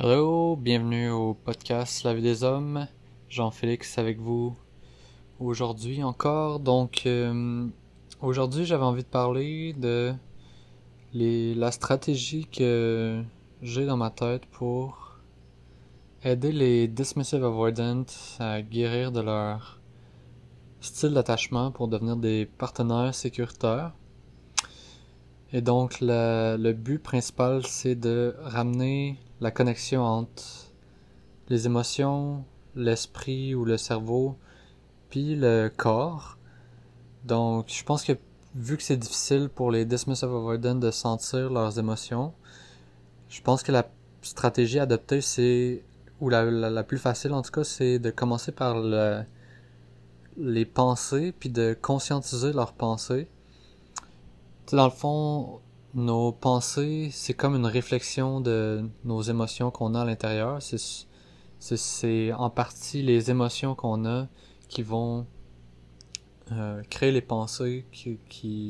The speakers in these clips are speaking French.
Hello, bienvenue au podcast La vie des hommes. Jean-Félix avec vous aujourd'hui encore. Donc euh, aujourd'hui j'avais envie de parler de les, la stratégie que j'ai dans ma tête pour aider les dismissive avoidants à guérir de leur style d'attachement pour devenir des partenaires sécuritaires. Et donc le but principal c'est de ramener la connexion entre les émotions, l'esprit ou le cerveau, puis le corps. Donc, je pense que vu que c'est difficile pour les dismissive avoidants de sentir leurs émotions, je pense que la stratégie adoptée, c'est, ou la, la, plus facile en tout cas, c'est de commencer par le, les pensées, puis de conscientiser leurs pensées. Dans le fond, nos pensées, c'est comme une réflexion de nos émotions qu'on a à l'intérieur. C'est en partie les émotions qu'on a qui vont euh, créer les pensées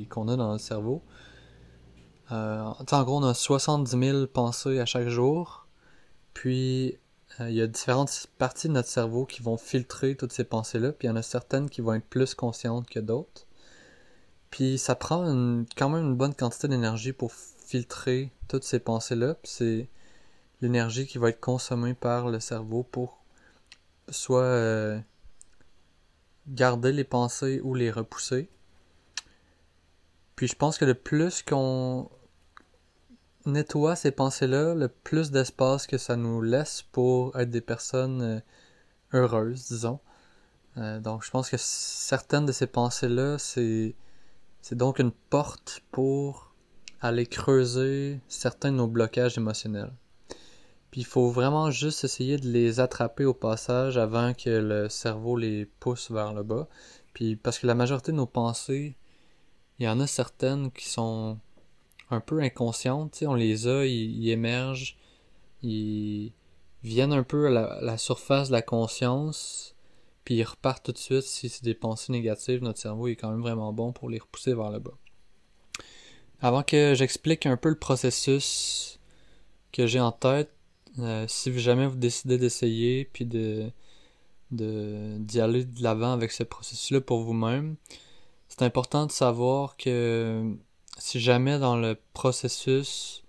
qu'on a dans le cerveau. Euh, en gros, on a 70 000 pensées à chaque jour. Puis, euh, il y a différentes parties de notre cerveau qui vont filtrer toutes ces pensées-là. Puis, il y en a certaines qui vont être plus conscientes que d'autres. Puis ça prend quand même une bonne quantité d'énergie pour filtrer toutes ces pensées-là. C'est l'énergie qui va être consommée par le cerveau pour soit euh, garder les pensées ou les repousser. Puis je pense que le plus qu'on nettoie ces pensées-là, le plus d'espace que ça nous laisse pour être des personnes euh, heureuses, disons. Euh, donc je pense que certaines de ces pensées-là, c'est c'est donc une porte pour aller creuser certains de nos blocages émotionnels. Puis il faut vraiment juste essayer de les attraper au passage avant que le cerveau les pousse vers le bas. Puis parce que la majorité de nos pensées, il y en a certaines qui sont un peu inconscientes, on les a, ils, émergent, ils viennent un peu à la surface de la conscience, puis ils repartent tout de suite. Si c'est des pensées négatives, notre cerveau est quand même vraiment bon pour les repousser vers le bas. Avant que j'explique un peu le processus que j'ai en tête, euh, si jamais vous décidez d'essayer puis de d'y aller de l'avant avec ce processus-là pour vous-même, c'est important de savoir que si jamais dans le processus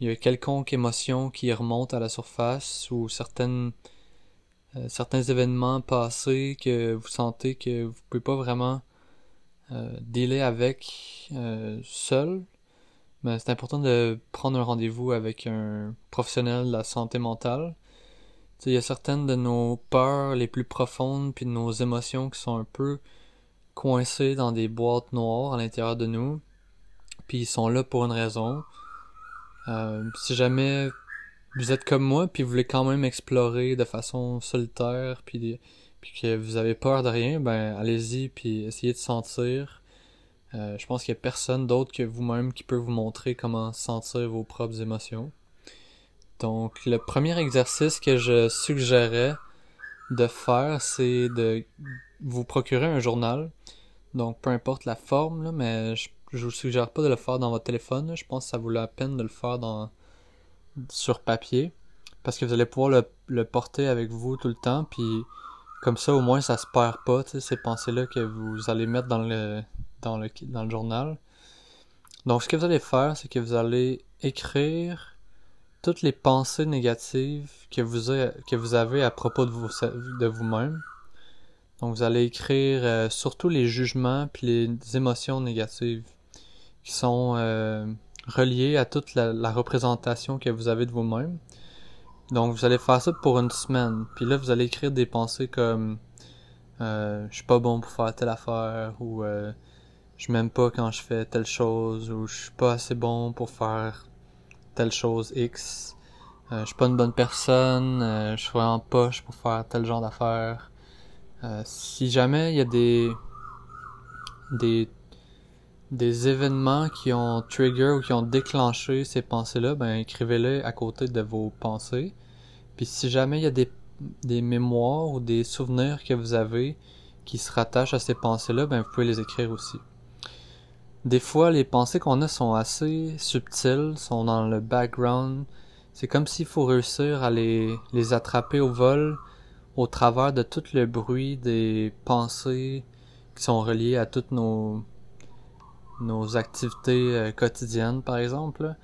il y a quelconque émotion qui remonte à la surface ou certaines euh, certains événements passés que vous sentez que vous pouvez pas vraiment euh, dealer avec euh, seul, mais c'est important de prendre un rendez-vous avec un professionnel de la santé mentale. Il y a certaines de nos peurs les plus profondes puis de nos émotions qui sont un peu coincées dans des boîtes noires à l'intérieur de nous, puis ils sont là pour une raison. Euh, si jamais vous êtes comme moi, puis vous voulez quand même explorer de façon solitaire, puis, puis que vous avez peur de rien, ben allez-y, puis essayez de sentir. Euh, je pense qu'il n'y a personne d'autre que vous-même qui peut vous montrer comment sentir vos propres émotions. Donc, le premier exercice que je suggérais de faire, c'est de vous procurer un journal. Donc, peu importe la forme, là, mais je, je vous suggère pas de le faire dans votre téléphone. Je pense que ça vaut la peine de le faire dans sur papier parce que vous allez pouvoir le, porter avec vous tout le temps puis comme ça au moins ça se perd pas ces pensées là que vous allez mettre dans le dans le dans le journal. Donc ce que vous allez faire c'est que vous allez écrire toutes les pensées négatives que vous avez, que vous avez à propos de vous de vous-même. Donc vous allez écrire euh, surtout les jugements puis les émotions négatives qui sont euh, relié à toute la, représentation que vous avez de vous-même. Donc vous allez faire ça pour une semaine. Puis là, vous allez écrire des pensées comme euh, je suis pas bon pour faire telle affaire ou euh, je m'aime pas quand je fais telle chose ou je suis pas assez bon pour faire telle chose X. Euh, je suis pas une bonne personne, euh, je suis vraiment poche pour faire tel genre d'affaires. Euh, si jamais il y a des des des événements qui ont trigger ou qui ont déclenché ces pensées-là, ben écrivez-les à côté de vos pensées. Puis si jamais il y a des, des mémoires ou des souvenirs que vous avez qui se rattachent à ces pensées-là, ben vous pouvez les écrire aussi. Des fois, les pensées qu'on a sont assez subtiles, sont dans le background, c'est comme s'il faut réussir à les, les attraper au vol au travers de tout le bruit des pensées qui sont reliées à toutes nos nos activités euh, quotidiennes par exemple.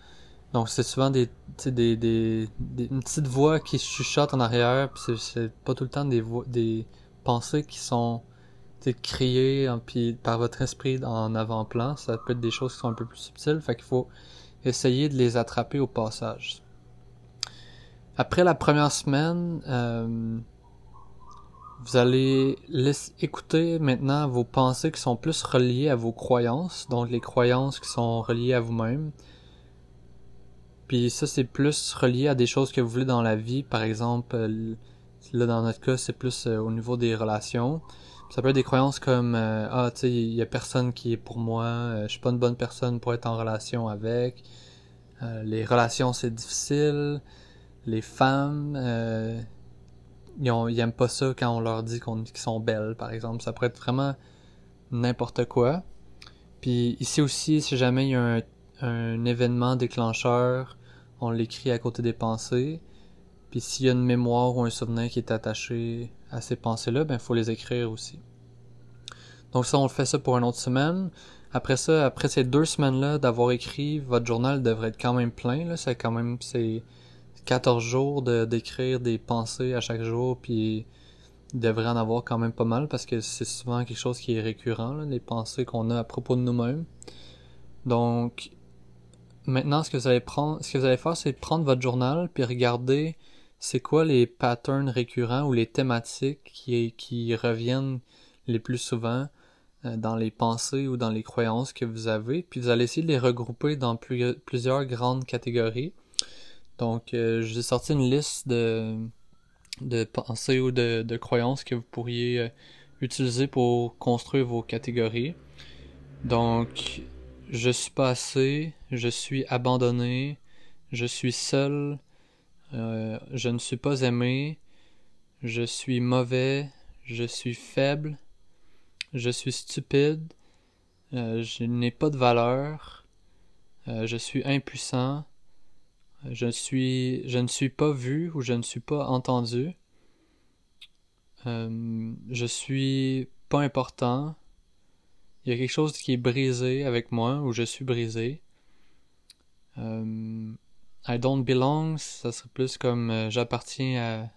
Donc c'est souvent des, des, des, des, une petite voix qui chuchote en arrière, puis c'est pas tout le temps des voix, des pensées qui sont criées hein, puis par votre esprit en avant-plan. Ça peut être des choses qui sont un peu plus subtiles, fait qu'il faut essayer de les attraper au passage. Après la première semaine, euh, vous allez écouter maintenant vos pensées qui sont plus reliées à vos croyances, donc les croyances qui sont reliées à vous-même. Puis ça, c'est plus relié à des choses que vous voulez dans la vie. Par exemple, euh, là, dans notre cas, c'est plus euh, au niveau des relations. Ça peut être des croyances comme euh, Ah, tu sais, il y a personne qui est pour moi, je suis pas une bonne personne pour être en relation avec. les relations, c'est difficile. Les femmes, ils, ont, aiment pas ça quand on leur dit qu'ils sont belles, par exemple. Ça pourrait être vraiment n'importe quoi. Puis ici aussi, si jamais il y a un un événement déclencheur, on l'écrit à côté des pensées. Puis s'il y a une mémoire ou un souvenir qui est attaché à ces pensées-là, ben faut les écrire aussi. Donc ça, on fait ça pour une autre semaine. Après ça, après ces deux semaines-là d'avoir écrit, votre journal devrait être quand même plein. Là, c'est quand même c'est 14 jours de d'écrire des pensées à chaque jour, puis il devrait en avoir quand même pas mal parce que c'est souvent quelque chose qui est récurrent, les pensées qu'on a à propos de nous-mêmes. Donc, Maintenant, ce que vous allez prendre, ce que vous allez faire, c'est prendre votre journal puis regarder c'est quoi les patterns récurrents ou les thématiques qui, qui reviennent les plus souvent euh, dans les pensées ou dans les croyances que vous avez, puis vous allez essayer de les regrouper dans plusieurs grandes catégories. Donc, euh, j'ai sorti une liste de, de pensées ou de, de croyances que vous pourriez euh, utiliser pour construire vos catégories. Donc, je suis pas assez, je suis abandonné, je suis seul, euh, je ne suis pas aimé, je suis mauvais, je suis faible, je suis stupide, euh, je n'ai pas de valeur, euh, je suis impuissant, je suis, je ne suis pas vu ou je ne suis pas entendu, je suis pas important, il y a quelque chose qui est brisé avec moi, ou je suis brisé. Euh, I don't belong, ça serait plus comme euh, j'appartiens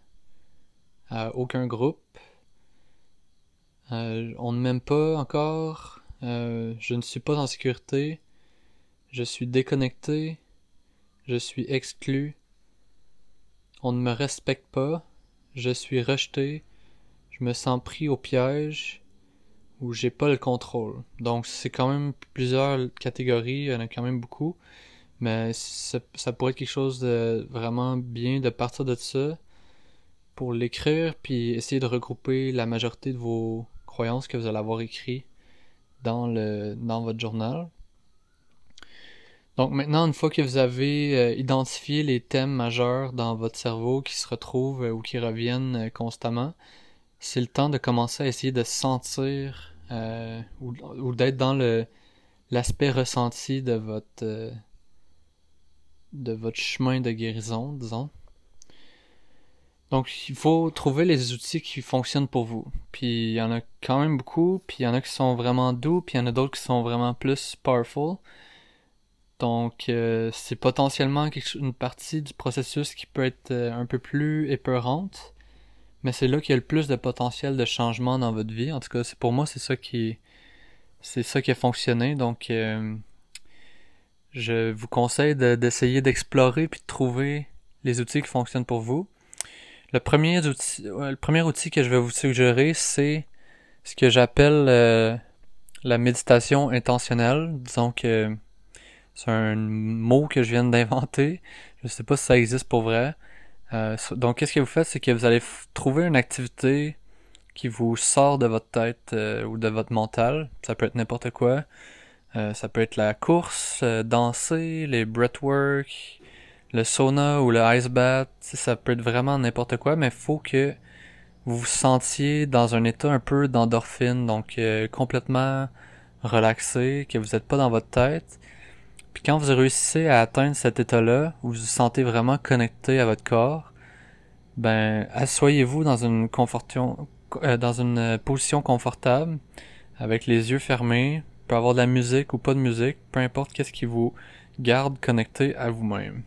à, à aucun groupe. Euh, on ne m'aime pas encore. je ne suis pas en sécurité. Je suis déconnecté. Je suis exclu. On ne me respecte pas. Je suis rejeté. Je me sens pris au piège où j'ai pas le contrôle. Donc c'est quand même plusieurs catégories, il y en a quand même beaucoup. Mais ça, pourrait être quelque chose de vraiment bien de partir de ça pour l'écrire puis essayer de regrouper la majorité de vos croyances que vous allez avoir écrit dans le dans votre journal. Donc maintenant, une fois que vous avez euh, identifié les thèmes majeurs dans votre cerveau qui se retrouvent euh, ou qui reviennent euh, constamment, c'est le temps de commencer à essayer de sentir ou, d'être dans l'aspect ressenti de votre de votre chemin de guérison, disons. Donc il faut trouver les outils qui fonctionnent pour vous. Puis il y en a quand même beaucoup, puis il y en a qui sont vraiment doux, puis il y en a d'autres qui sont vraiment plus powerful. Donc euh, c'est potentiellement une partie du processus qui peut être un peu plus épeurante mais c'est là qu'il y a le plus de potentiel de changement dans votre vie. En tout cas, c'est pour moi, c'est ça qui c'est ça qui a fonctionné. Donc, euh, je vous conseille d'essayer d'explorer puis de trouver les outils qui fonctionnent pour vous. Le premier outil, le premier outil que je vais vous suggérer, c'est ce que j'appelle euh, la méditation intentionnelle. Disons que c'est un mot que je viens d'inventer. Je sais pas si ça existe pour vrai. Euh, donc, qu'est-ce que vous faites, c'est que vous allez trouver une activité qui vous sort de votre tête euh, ou de votre mental. Ça peut être n'importe quoi. Euh, ça peut être la course, danser, les breathwork, le sauna ou le ice bath. Ça peut être vraiment n'importe quoi, mais faut que vous vous sentiez dans un état un peu d'endorphine, donc complètement relaxé, que vous n'êtes pas dans votre tête Quand vous réussissez à atteindre cet état-là, où vous vous sentez vraiment connecté à votre corps, ben asseyez-vous dans une euh, dans une position confortable, avec les yeux fermés, peut avoir de la musique ou pas de musique, peu importe qu'est-ce qui vous garde connecté à vous-même.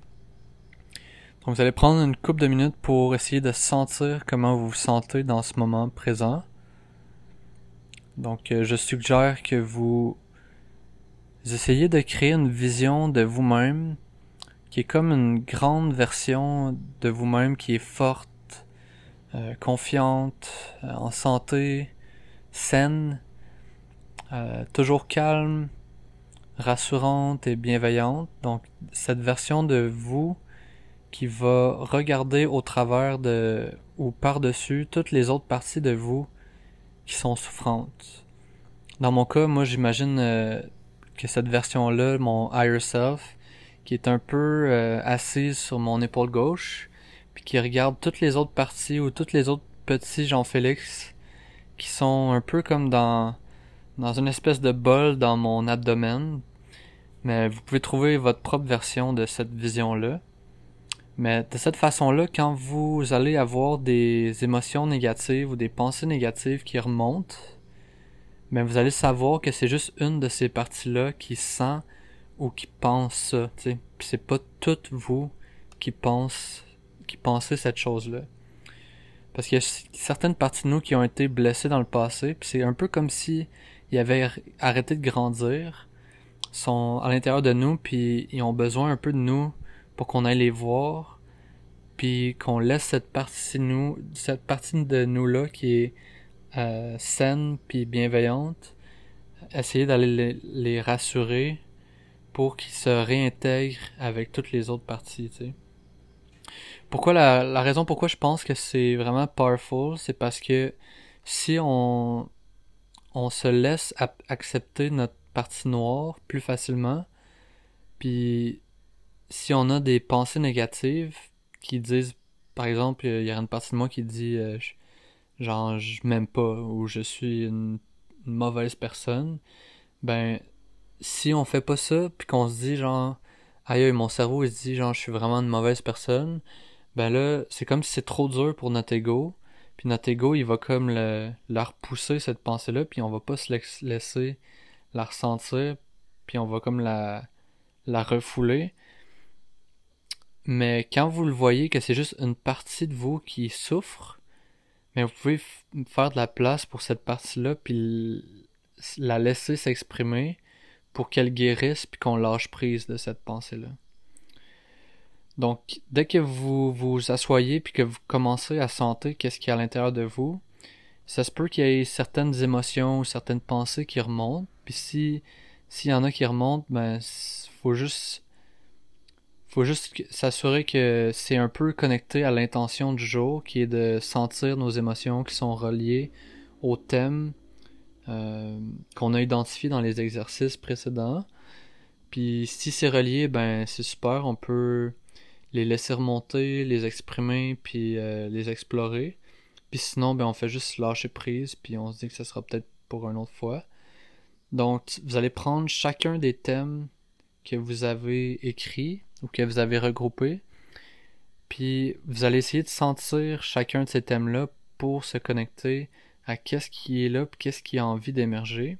Donc vous allez prendre une couple de minutes pour essayer de sentir comment vous vous sentez dans ce moment présent. Donc euh, je suggère que vous essayez de créer une vision de vous-même qui est comme une grande version de vous-même qui est forte, euh, confiante, euh, en santé, saine, toujours calme, rassurante et bienveillante. Donc cette version de vous qui va regarder au travers de ou par-dessus toutes les autres parties de vous qui sont souffrantes. Dans mon cas, moi j'imagine euh, que cette version-là, mon higher self, qui est un peu euh, assise sur mon épaule gauche, puis qui regarde toutes les autres parties ou toutes les autres petits Jean-Félix qui sont un peu comme dans dans une espèce de bol dans mon abdomen. Mais vous pouvez trouver votre propre version de cette vision-là. Mais de cette façon-là, quand vous allez avoir des émotions négatives ou des pensées négatives qui remontent, ben vous allez savoir que c'est juste une de ces parties-là qui sent ou qui pense ça. Puis c'est pas toutes vous qui qui pensez cette chose-là. Parce qu'il y a certaines parties de nous qui ont été blessées dans le passé, puis c'est un peu comme si ils avaient arrêté de grandir, sont à l'intérieur de nous, puis ils ont besoin un peu de nous pour qu'on aille les voir, puis qu'on laisse cette partie de nous, cette partie de nous là qui est euh, saine puis bienveillante, essayer d'aller les, rassurer pour qu'ils se réintègrent avec toutes les autres parties, tu sais. Pourquoi la, la raison pourquoi je pense que c'est vraiment powerful, c'est parce que si on on se laisse accepter notre partie noire plus facilement, puis si on a des pensées négatives qui disent, par exemple, il y a une partie de moi qui dit, euh, genre, je m'aime pas ou je suis une, mauvaise personne, ben, si on fait pas ça, puis qu'on se dit, genre, aïe, mon cerveau, il se dit, genre, je suis vraiment une mauvaise personne, ben là, c'est comme si c'est trop dur pour notre ego, puis notre ego, il va comme le, la repousser, cette pensée-là, puis on va pas se laisser la ressentir, puis on va comme la, la refouler. Mais quand vous le voyez que c'est juste une partie de vous qui souffre, mais vous pouvez faire de la place pour cette partie-là, puis la laisser s'exprimer pour qu'elle guérisse, puis qu'on lâche prise de cette pensée-là. Donc, dès que vous vous asseyez, puis que vous commencez à sentir qu'est-ce qu'il y a à l'intérieur de vous, ça se peut qu'il y ait certaines émotions ou certaines pensées qui remontent, puis si s'il y en a qui remontent, ben faut juste faut juste s'assurer que c'est un peu connecté à l'intention du jour, qui est de sentir nos émotions qui sont reliées au thème euh, qu'on a identifié dans les exercices précédents. Puis si c'est relié, ben c'est super, on peut les laisser remonter, les exprimer, puis euh, les explorer. Puis sinon, ben on fait juste lâcher prise, puis on se dit que ce sera peut-être pour une autre fois. Donc, vous allez prendre chacun des thèmes que vous avez écrits ou que vous avez regroupés, puis vous allez essayer de sentir chacun de ces thèmes-là pour se connecter à qu'est-ce qui est là, qu'est-ce qui a envie d'émerger.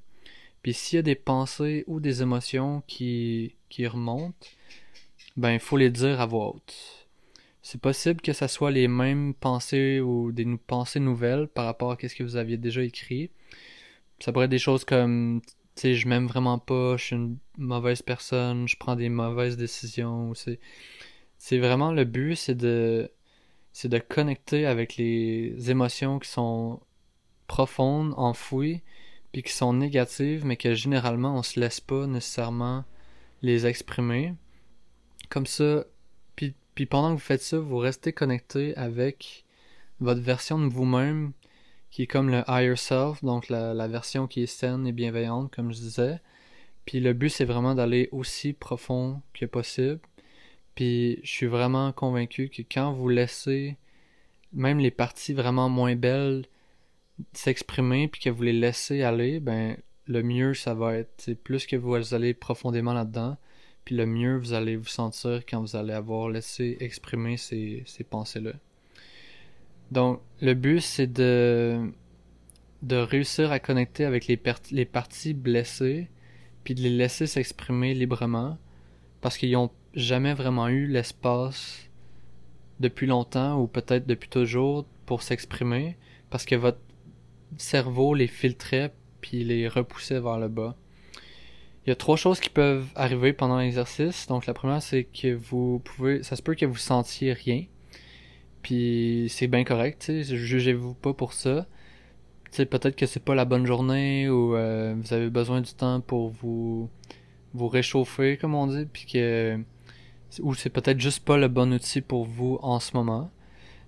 Puis s'il y a des pensées ou des émotions qui, qui remontent, ben il faut les dire à voix haute. C'est possible que ce soit les mêmes pensées ou des pensées nouvelles par rapport à ce que vous aviez déjà écrit. Ça pourrait être des choses comme sais, je m'aime vraiment pas, je suis une mauvaise personne, je prends des mauvaises décisions. C'est, c'est vraiment le but, c'est de, c'est de connecter avec les émotions qui sont profondes, enfouies, puis qui sont négatives, mais que généralement on se laisse pas nécessairement les exprimer. Comme ça, puis, puis pendant que vous faites ça, vous restez connecté avec votre version de vous-même qui est comme le higher self, donc la, version qui est saine et bienveillante, comme je disais. Puis le but, c'est vraiment d'aller aussi profond que possible. Puis je suis vraiment convaincu que quand vous laissez même les parties vraiment moins belles s'exprimer, puis que vous les laissez aller, ben le mieux ça va être. C'est plus que vous allez profondément là-dedans, puis le mieux vous allez vous sentir quand vous allez avoir laissé exprimer ces, ces pensées-là. Donc, le but, c'est de, de réussir à connecter avec les, les parties blessées, puis de les laisser s'exprimer librement, parce qu'ils n'ont jamais vraiment eu l'espace depuis longtemps, ou peut-être depuis toujours, pour s'exprimer, parce que votre cerveau les filtrait, puis les repoussait vers le bas. Il y a trois choses qui peuvent arriver pendant l'exercice. Donc la première, c'est que vous pouvez, ça se peut que vous sentiez rien, puis c'est bien correct, tu sais, jugez-vous pas pour ça. Tu sais, peut-être que c'est pas la bonne journée ou euh, vous avez besoin du temps pour vous vous réchauffer, comme on dit, puis que ou c'est peut-être juste pas le bon outil pour vous en ce moment.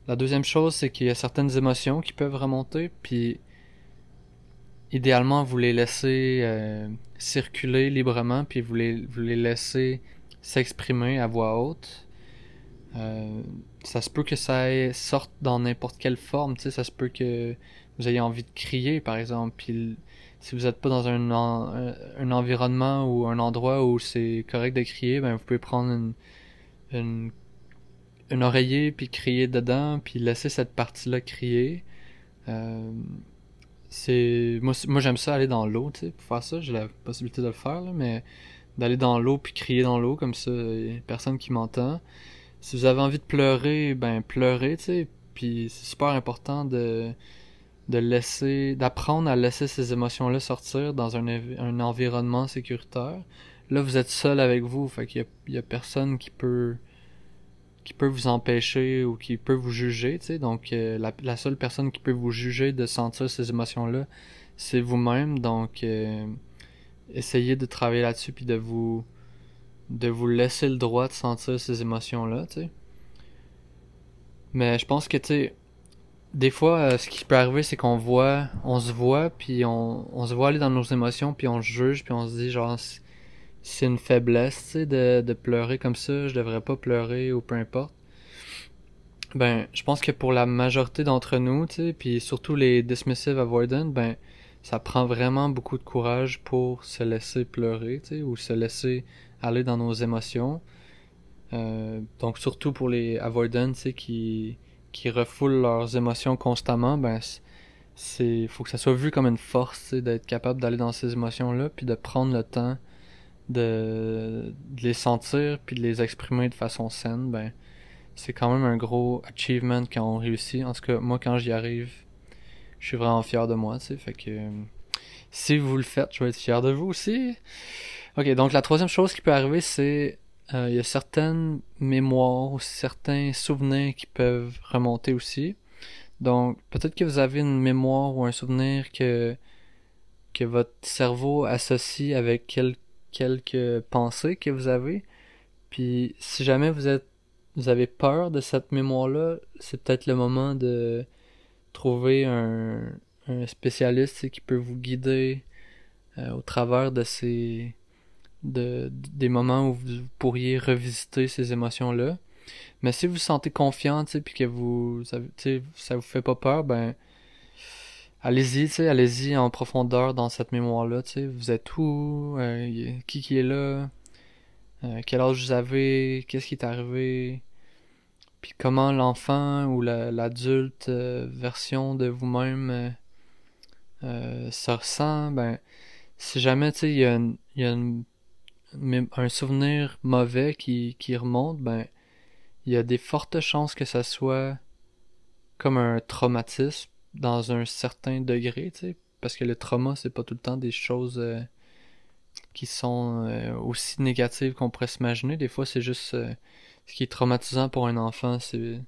La deuxième chose, c'est qu'il y a certaines émotions qui peuvent remonter, puis idéalement, vous les laissez euh, circuler librement, puis vous les, vous les laissez s'exprimer à voix haute. Euh, ça se peut que ça sorte dans n'importe quelle forme, ça se peut que vous ayez envie de crier, par exemple, puis si vous n'êtes pas dans un, un, environnement ou un endroit où c'est correct de crier, ben vous pouvez prendre une, une, oreiller puis crier dedans, puis laisser cette partie-là crier. Euh, c'est moi, j'aime ça aller dans l'eau, tu sais, pour faire ça, j'ai la possibilité de le faire, mais d'aller dans l'eau puis crier dans l'eau comme ça, y a personne qui m'entend. Si vous avez envie de pleurer, ben pleurez, tu sais, puis c'est super important de de laisser d'apprendre à laisser ces émotions là sortir dans un, un environnement sécuritaire. Là, vous êtes seul avec vous, fait qu'il y, y a, personne qui peut qui peut vous empêcher ou qui peut vous juger, tu sais. Donc, euh, la, la, seule personne qui peut vous juger de sentir ces émotions-là, c'est vous-même. Donc, euh, essayez de travailler là-dessus puis de vous de vous laisser le droit de sentir ces émotions-là, tu sais. Mais je pense que, tu sais, des fois, euh, ce qui peut arriver, c'est qu'on voit, on se voit, puis on, se voit aller dans nos émotions, puis on juge, puis on se dit, genre, c'est une faiblesse, tu sais, de, pleurer comme ça, je devrais pas pleurer ou peu importe. Ben, je pense que pour la majorité d'entre nous, tu sais, puis surtout les dismissive avoidant, ben, ça prend vraiment beaucoup de courage pour se laisser pleurer, tu sais, ou se laisser aller dans nos émotions. Euh, donc surtout pour les avoidants, qui qui refoulent leurs émotions constamment, ben c'est faut que ça soit vu comme une force, d'être capable d'aller dans ces émotions là, puis de prendre le temps de, les sentir puis de les exprimer de façon saine, ben c'est quand même un gros achievement quand on réussit. En tout cas, moi quand j'y arrive, je suis vraiment fier de moi, tu sais, fait que si vous le faites, je vais être fier de vous aussi. Ok, donc la troisième chose qui peut arriver, c'est euh, il y a certaines mémoires ou certains souvenirs qui peuvent remonter aussi. Donc peut-être que vous avez une mémoire ou un souvenir que que votre cerveau associe avec quel quelques pensées que vous avez. Puis si jamais vous êtes vous avez peur de cette mémoire-là, c'est peut-être le moment de trouver un, un spécialiste qui peut vous guider euh, au travers de ces de, des moments où vous pourriez revisiter ces émotions-là. Mais si vous vous sentez confiant, puis que vous, ça, ça vous fait pas peur, ben, allez-y, tu allez-y en profondeur dans cette mémoire-là, tu vous êtes où, euh, qui qui est là, euh, quel âge vous avez, qu'est-ce qui est arrivé, puis comment l'enfant ou l'adulte euh, version de vous-même se ressent, ben, si jamais, tu il y a, y un souvenir mauvais qui, qui remonte, ben, il y a des fortes chances que ça soit comme un traumatisme dans un certain degré, tu sais, parce que le trauma, c'est pas tout le temps des choses euh, qui sont euh, aussi négatives qu'on pourrait s'imaginer. Des fois, c'est juste euh, ce qui est traumatisant pour un enfant, c'est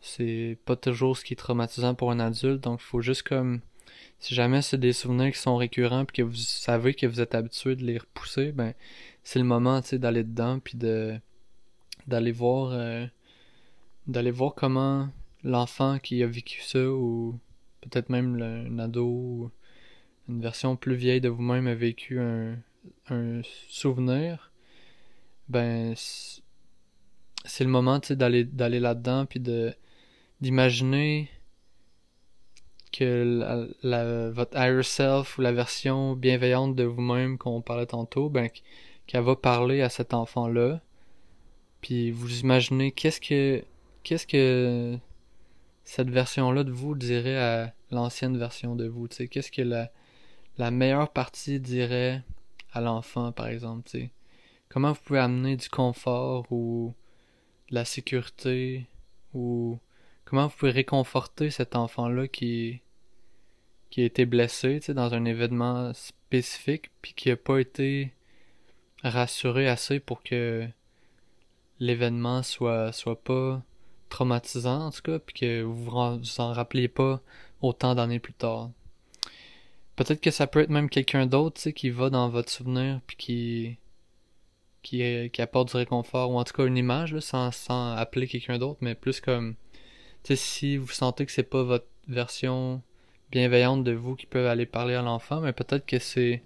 c'est pas toujours ce qui est traumatisant pour un adulte, donc il faut juste comme si jamais c'est des souvenirs qui sont récurrents puis que vous savez que vous êtes habitué de les repousser, ben c'est le moment, d'aller dedans puis de d'aller voir d'aller voir comment l'enfant qui a vécu ça ou peut-être même un ado ou une version plus vieille de vous-même a vécu un, un souvenir, ben c'est le moment d'aller d'aller là-dedans puis de d'imaginer que la, votre higher self ou la version bienveillante de vous-même qu'on parlait tantôt, ben qu'elle va parler à cet enfant-là. Puis vous imaginez qu'est-ce que qu'est-ce que cette version-là de vous dirait à l'ancienne version de vous, qu'est-ce que la, la meilleure partie dirait à l'enfant, par exemple, tu sais. Comment vous pouvez amener du confort ou de la sécurité ou comment vous pouvez réconforter cet enfant-là qui qui a été blessé, dans un événement spécifique puis qui a pas été rassuré assez pour que l'événement soit soit pas traumatisant en tout cas puis que vous vous en rappeliez pas autant d'années plus tard? Peut-être que ça peut être même quelqu'un d'autre, qui va dans votre souvenir puis qui qui, qui apporte du réconfort ou en tout cas une image là, sans, sans appeler quelqu'un d'autre, mais plus comme si vous sentez que c'est pas votre version bienveillante de vous qui peut aller parler à l'enfant, mais peut-être que c'est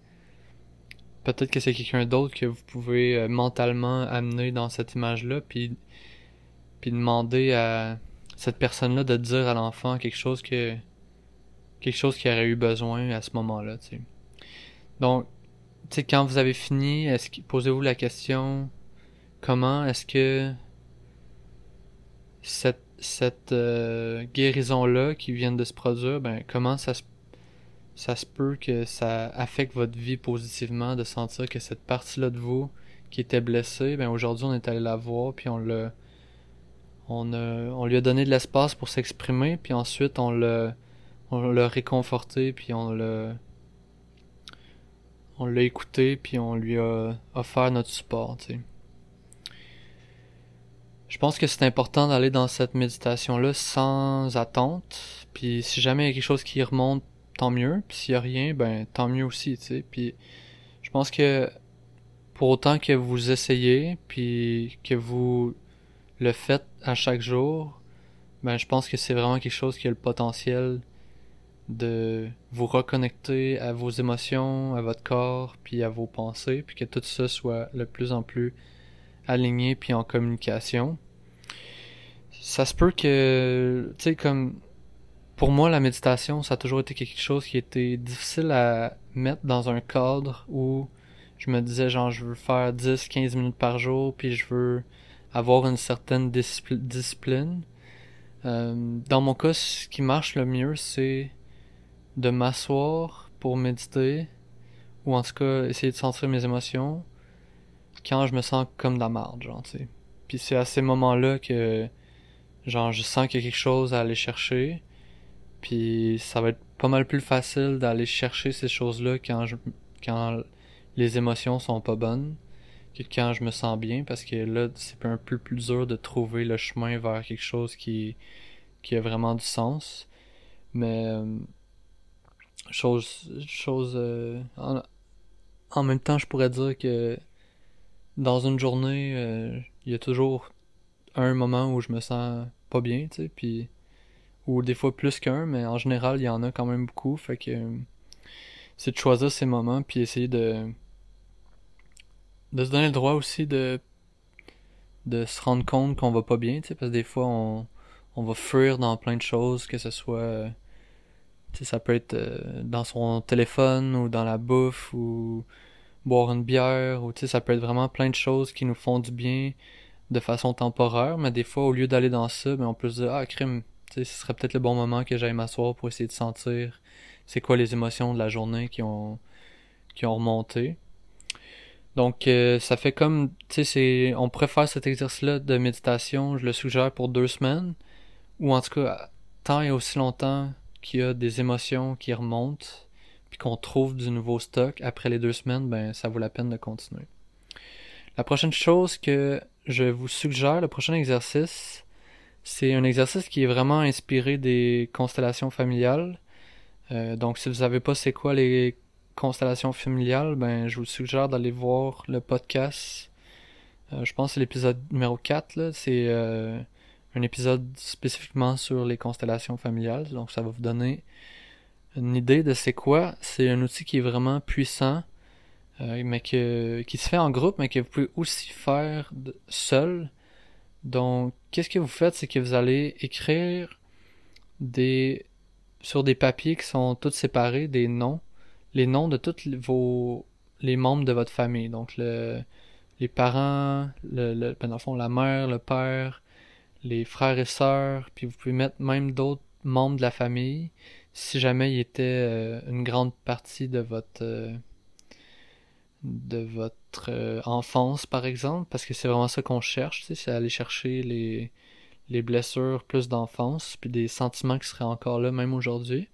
peut-être que c'est quelqu'un d'autre que vous pouvez euh, mentalement amener dans cette image-là, puis puis demander à cette personne-là de dire à l'enfant quelque chose que quelque chose qu'il aurait eu besoin à ce moment-là, tu sais. Donc, quand vous avez fini, est-ce posez-vous la question comment est-ce que cette cette euh, guérison-là qui vient de se produire, ben comment ça se ça se peut que ça affecte votre vie positivement de sentir que cette partie-là de vous qui était blessée, ben aujourd'hui on est allé la voir puis on l'a on, on lui a donné de l'espace pour s'exprimer puis ensuite on l'a on l'a réconforté puis on l'a on l'a écouté puis on lui a offert notre support, tu sais. Je pense que c'est important d'aller dans cette méditation-là sans attente. Puis si jamais il y a quelque chose qui remonte, tant mieux. Puis s'il y a rien, ben tant mieux aussi, tu sais. Puis je pense que pour autant que vous essayez, puis que vous le faites à chaque jour, ben je pense que c'est vraiment quelque chose qui a le potentiel de vous reconnecter à vos émotions, à votre corps, puis à vos pensées, puis que tout ça soit de plus en plus aligné puis en communication. Ça se peut que, tu sais, comme pour moi, la méditation, ça a toujours été quelque chose qui était difficile à mettre dans un cadre où je me disais, genre, je veux faire 10, 15 minutes par jour, puis je veux avoir une certaine discipline. Euh, dans mon cas, ce qui marche le mieux, c'est de m'asseoir pour méditer, ou en tout cas essayer de sentir mes émotions, quand je me sens comme de la marde, genre, tu sais. Puis c'est à ces moments-là que, genre, je sens qu'il y a quelque chose à aller chercher, puis ça va être pas mal plus facile d'aller chercher ces choses-là quand je, quand les émotions sont pas bonnes que quand je me sens bien, parce que là, c'est un peu plus dur de trouver le chemin vers quelque chose qui, qui a vraiment du sens. Mais, chose, chose, euh, en même temps, je pourrais dire que dans une journée, euh, il y a toujours un moment où je me sens pas bien, tu sais, puis ou des fois plus qu'un, mais en général, il y en a quand même beaucoup, fait que c'est de choisir ces moments puis essayer de de se donner le droit aussi de de se rendre compte qu'on va pas bien, tu sais, parce que des fois on on va fuir dans plein de choses, que ce soit tu sais, ça peut être euh, dans son téléphone ou dans la bouffe ou boire une bière ou ça peut être vraiment plein de choses qui nous font du bien de façon temporaire mais des fois au lieu d'aller dans ça ben on peut se dire ah crime ce serait peut-être le bon moment que j'aille m'asseoir pour essayer de sentir c'est quoi les émotions de la journée qui ont qui ont remonté. Donc euh, ça fait comme tu sais on faire cet exercice là de méditation je le suggère pour deux semaines ou en tout cas tant et aussi longtemps qu'il y a des émotions qui remontent qu'on trouve du nouveau stock après les deux semaines, ben ça vaut la peine de continuer. La prochaine chose que je vous suggère, le prochain exercice, c'est un exercice qui est vraiment inspiré des constellations familiales. Euh, donc si vous savez pas c'est quoi les constellations familiales, ben je vous suggère d'aller voir le podcast. Euh, je pense que c'est l'épisode numéro 4 là, c'est euh, un épisode spécifiquement sur les constellations familiales, donc ça va vous donner une idée de c'est quoi. C'est un outil qui est vraiment puissant, euh, mais que, qui se fait en groupe, mais que vous pouvez aussi faire seul. Donc, qu'est-ce que vous faites, c'est que vous allez écrire des sur des papiers qui sont tous séparés, des noms, les noms de toutes vos les membres de votre famille. Donc le, les parents, le, le, ben, dans le fond, la mère, le père, les frères et sœurs, puis vous pouvez mettre même d'autres membres de la famille si jamais il était euh, une grande partie de votre euh, de votre euh, enfance par exemple parce que c'est vraiment ça qu'on cherche c'est aller chercher les les blessures plus d'enfance puis des sentiments qui seraient encore là même aujourd'hui.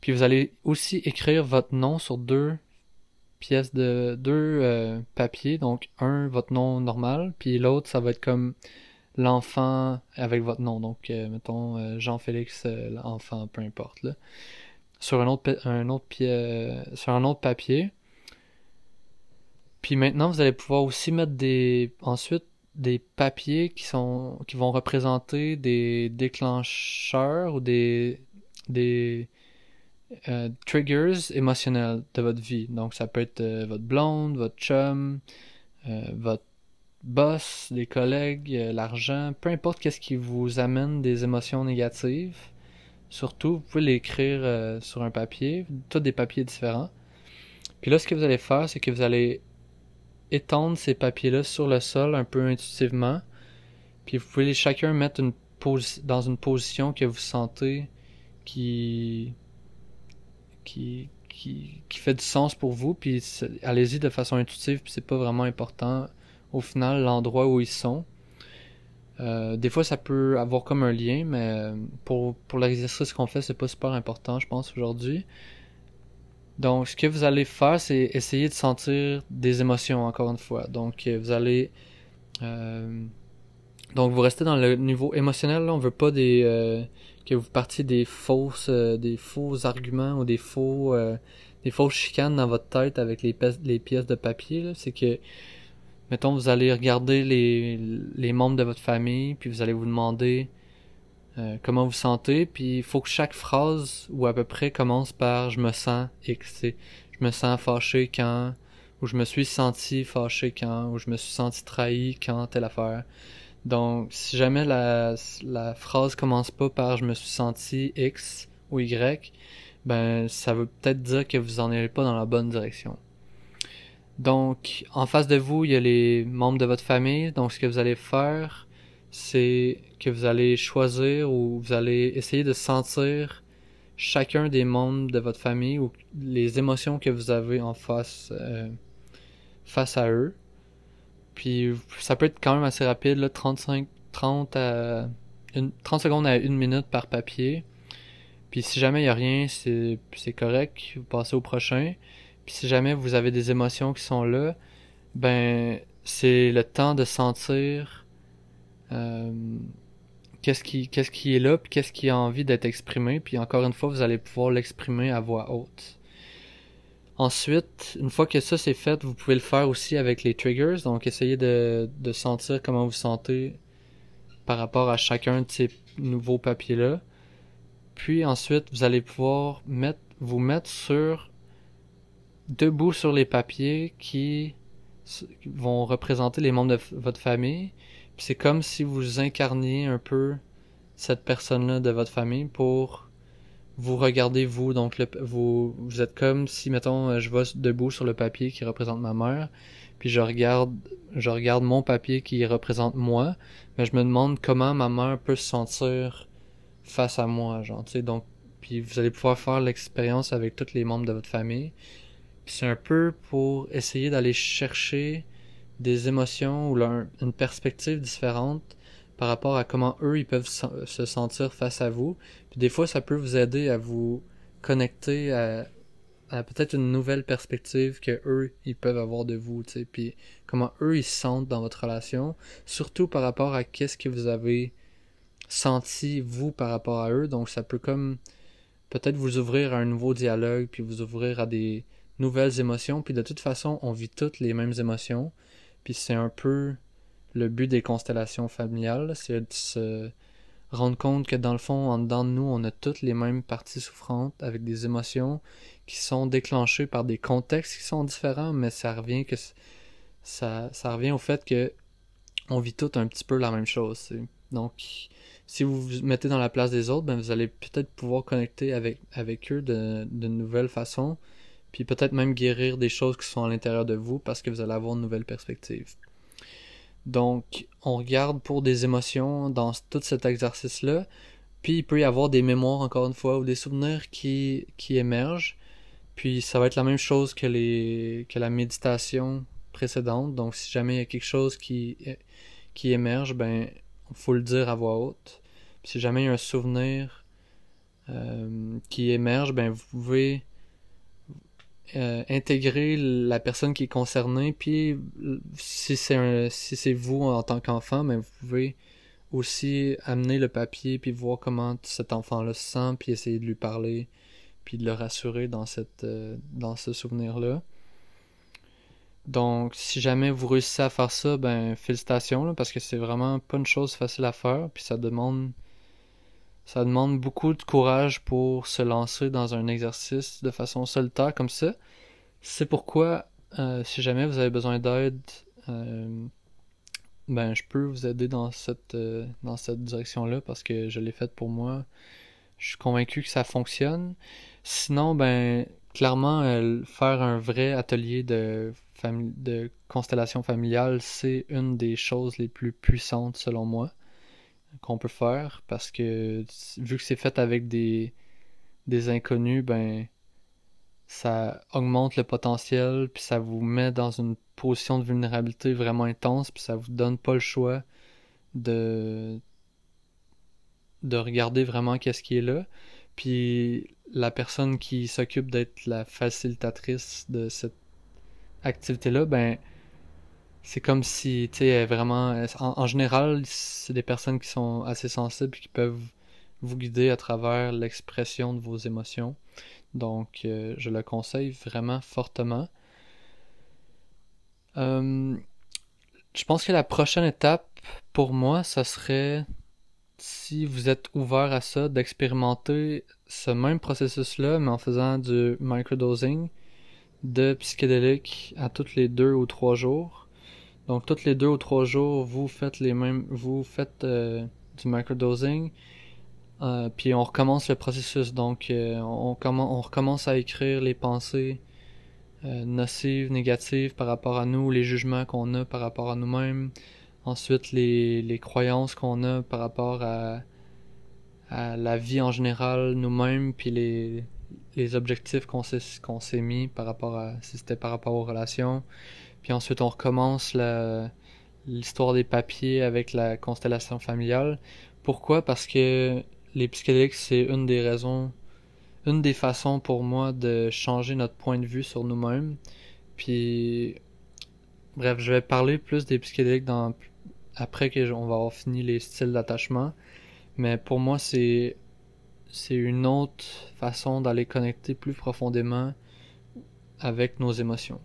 Puis vous allez aussi écrire votre nom sur deux pièces de deux papiers donc un votre nom normal puis l'autre ça va être comme l'enfant avec votre nom. Donc, euh, mettons euh, Jean-Félix, euh, l'enfant, peu importe. Là. Sur un autre, papier. Puis maintenant, vous allez pouvoir aussi mettre des ensuite des papiers qui vont représenter des déclencheurs ou des des triggers émotionnels de votre vie. Donc ça peut être votre blonde, votre chum, votre boss, des collègues, euh, l'argent, peu importe qu'est-ce qui vous amène des émotions négatives. Surtout, vous pouvez l'écrire euh, sur un papier, tous des papiers différents. Puis là, ce que vous allez faire, c'est que vous allez étendre ces papiers-là sur le sol un peu intuitivement. Puis vous pouvez chacun mettre une dans une position que vous sentez qui, qui, qui, qui fait du sens pour vous. Puis allez-y de façon intuitive, puis c'est pas vraiment important au final l'endroit où ils sont. Euh, des fois, ça peut avoir comme un lien, mais euh, pour, pour l'exercice qu'on fait, c'est pas super important, je pense, aujourd'hui. Donc, ce que vous allez faire, c'est essayer de sentir des émotions, encore une fois. Donc, euh, vous allez... donc, vous restez dans le niveau émotionnel, là. On veut pas des... que vous partiez des fausses... des faux arguments ou des faux... des fausses chicanes dans votre tête avec les, les pièces de papier, C'est que mettons, vous allez regarder les, les membres de votre famille, puis vous allez vous demander euh, comment vous sentez, puis il faut que chaque phrase, ou à peu près, commence par « je me sens X », je me sens fâché quand, ou je me suis senti fâché quand, ou je me suis senti trahi quand, telle affaire. Donc, si jamais la, la phrase commence pas par « je me suis senti X » ou Y, ben, ça veut peut-être dire que vous en irez pas dans la bonne direction. Donc, en face de vous, il y a les membres de votre famille. Donc, ce que vous allez faire, c'est que vous allez choisir ou vous allez essayer de sentir chacun des membres de votre famille ou les émotions que vous avez en face euh, face à eux. Puis ça peut être quand même assez rapide, là, 35 30 à une, 30 secondes à une minute par papier. Puis si jamais il y a rien, c'est correct, vous passez au prochain. Puis si jamais vous avez des émotions qui sont là, ben c'est le temps de sentir euh, qu'est-ce qui qui est là, puis qu'est-ce qui a envie d'être exprimé. Puis encore une fois, vous allez pouvoir l'exprimer à voix haute. Ensuite, une fois que ça c'est fait, vous pouvez le faire aussi avec les triggers. Donc essayez de, de sentir comment vous sentez par rapport à chacun de ces nouveaux papiers-là. Puis ensuite, vous allez pouvoir mettre, vous mettre sur debout sur les papiers qui vont représenter les membres de votre famille. c'est comme si vous incarniez un peu cette personne-là de votre famille pour vous regarder vous. Donc vous, vous êtes comme si, mettons, euh, je vais debout sur le papier qui représente ma mère, puis je regarde, je regarde mon papier qui représente moi, mais je me demande comment ma mère peut se sentir face à moi, genre, tu sais, donc, puis vous allez pouvoir faire l'expérience avec tous les membres de votre famille c'est un peu pour essayer d'aller chercher des émotions ou une perspective différente par rapport à comment eux ils peuvent se sentir face à vous. Puis des fois, ça peut vous aider à vous connecter à, peut-être une nouvelle perspective que eux ils peuvent avoir de vous, tu sais. Puis comment eux ils se sentent dans votre relation, surtout par rapport à qu'est-ce que vous avez senti vous par rapport à eux. Donc ça peut comme peut-être vous ouvrir à un nouveau dialogue, puis vous ouvrir à des nouvelles émotions, puis de toute façon, on vit toutes les mêmes émotions, puis c'est un peu le but des constellations familiales, c'est de se rendre compte que dans le fond, en dedans de nous, on a toutes les mêmes parties souffrantes avec des émotions qui sont déclenchées par des contextes qui sont différents, mais ça revient que ça, revient au fait que on vit toutes un petit peu la même chose. Donc, si vous vous mettez dans la place des autres, ben vous allez peut-être pouvoir connecter avec, avec eux de nouvelles façons, puis peut-être même guérir des choses qui sont à l'intérieur de vous parce que vous allez avoir une nouvelle perspective. Donc, on regarde pour des émotions dans tout cet exercice-là, puis il peut y avoir des mémoires, encore une fois, ou des souvenirs qui, qui émergent, puis ça va être la même chose que, les, que la méditation précédente, donc si jamais il y a quelque chose qui, qui émerge, ben, faut le dire à voix haute. Puis si jamais il y a un souvenir euh, qui émerge, ben, vous pouvez euh, intégrer la personne qui est concernée, puis si c'est si c'est vous en tant qu'enfant, ben vous pouvez aussi amener le papier puis voir comment cet enfant-là se sent, puis essayer de lui parler, puis de le rassurer dans euh, dans ce souvenir-là. Donc, si jamais vous réussissez à faire ça, ben félicitations parce que c'est vraiment pas une chose facile à faire, puis ça demande ça demande beaucoup de courage pour se lancer dans un exercice de façon solitaire comme ça. C'est pourquoi, euh, si jamais vous avez besoin d'aide, euh, ben je peux vous aider dans cette euh, dans cette direction-là parce que je l'ai faite pour moi. Je suis convaincu que ça fonctionne. Sinon, ben clairement, faire un vrai atelier de de constellation familiale, c'est une des choses les plus puissantes selon moi qu'on peut faire parce que vu que c'est fait avec des, des inconnus, ben ça augmente le potentiel puis ça vous met dans une position de vulnérabilité vraiment intense puis ça vous donne pas le choix de de regarder vraiment qu'est-ce qui est là. Puis la personne qui s'occupe d'être la facilitatrice de cette activité là ben c'est comme si, tu sais, vraiment, en, général, c'est des personnes qui sont assez sensibles qui peuvent vous guider à travers l'expression de vos émotions. Donc, euh, je le conseille vraiment fortement. Euh, je pense que la prochaine étape pour moi, ça serait, si vous êtes ouvert à ça, d'expérimenter ce même processus-là, mais en faisant du microdosing de psychédélique à toutes les deux ou trois jours donc, toutes les deux ou trois jours, vous faites les mêmes, vous faites euh, du microdosing, euh, puis on recommence le processus. Donc, euh, on, on recommence à écrire les pensées nocives, négatives par rapport à nous, les jugements qu'on a par rapport à nous-mêmes, ensuite les, les croyances qu'on a par rapport à, à la vie en général, nous-mêmes, puis les, les objectifs qu'on s'est qu'on s'est mis par rapport à si c'était par rapport aux relations puis ensuite, on recommence l'histoire des papiers avec la constellation familiale. Pourquoi? Parce que les psychédéliques, c'est une des raisons, une des façons pour moi de changer notre point de vue sur nous-mêmes. Puis, bref, je vais parler plus des psychédéliques après que on va avoir fini les styles d'attachement. Mais pour moi, c'est, c'est une autre façon d'aller connecter plus profondément avec nos émotions.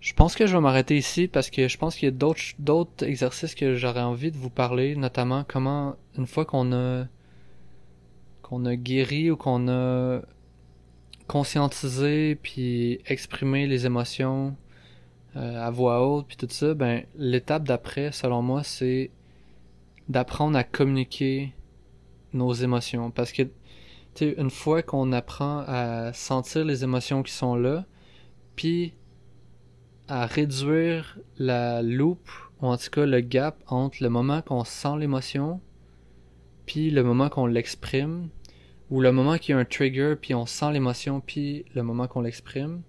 Je pense que je vais m'arrêter ici parce que je pense qu'il y a d'autres exercices que j'aurais envie de vous parler, notamment comment une fois qu'on a qu'on a guéri ou qu'on a conscientisé puis exprimé les émotions euh, à voix haute puis tout ça, ben l'étape d'après, selon moi, c'est d'apprendre à communiquer nos émotions. Parce que tu une fois qu'on apprend à sentir les émotions qui sont là, puis à réduire la loupe, ou en tout cas le gap entre le moment qu'on sent l'émotion, puis le moment qu'on l'exprime, ou le moment qu'il y a un trigger, puis on sent l'émotion, puis le moment qu'on l'exprime,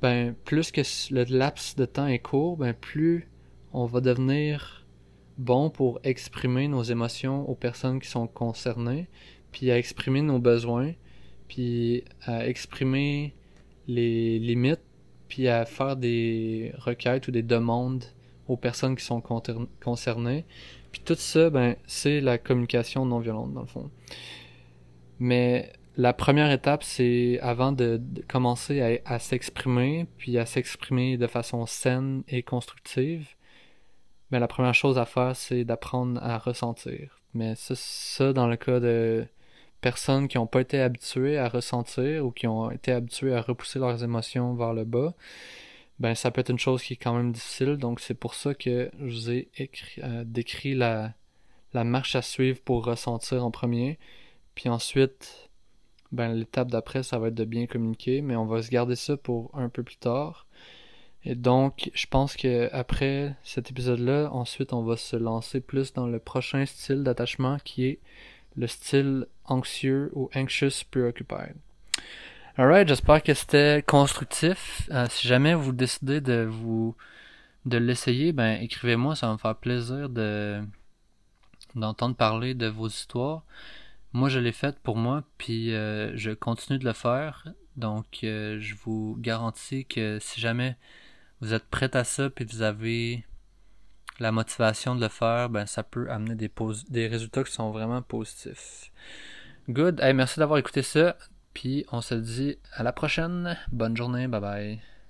ben plus que le laps de temps est court, ben plus on va devenir bon pour exprimer nos émotions aux personnes qui sont concernées, puis à exprimer nos besoins, puis à exprimer les limites puis à faire des requêtes ou des demandes aux personnes qui sont concernées. Puis tout ça, ben, c'est la communication non violente, dans le fond. Mais la première étape, c'est avant de, commencer à, s'exprimer, puis à s'exprimer de façon saine et constructive, ben, la première chose à faire, c'est d'apprendre à ressentir. Mais ça, ça, dans le cas de personnes qui n'ont pas été habituées à ressentir ou qui ont été habituées à repousser leurs émotions vers le bas, ben ça peut être une chose qui est quand même difficile. Donc c'est pour ça que je vous ai euh, décrit la, la marche à suivre pour ressentir en premier, puis ensuite ben l'étape d'après, ça va être de bien communiquer, mais on va se garder ça pour un peu plus tard. Et donc, je pense que après cet épisode-là, ensuite, on va se lancer plus dans le prochain style d'attachement qui est le style anxieux ou anxious preoccupied. Alright, j'espère que c'était constructif. Euh, si jamais vous décidez de vous de l'essayer, ben écrivez-moi, ça va me faire plaisir de d'entendre parler de vos histoires. Moi, je l'ai fait pour moi, puis euh, je continue de le faire. Donc, euh, je vous garantis que si jamais vous êtes prêt à ça, puis vous avez la motivation de le faire, ben ça peut amener des, résultats qui sont vraiment positifs. Good. Merci d'avoir écouté ça. Puis on se dit à la prochaine. Bonne journée. Bye bye.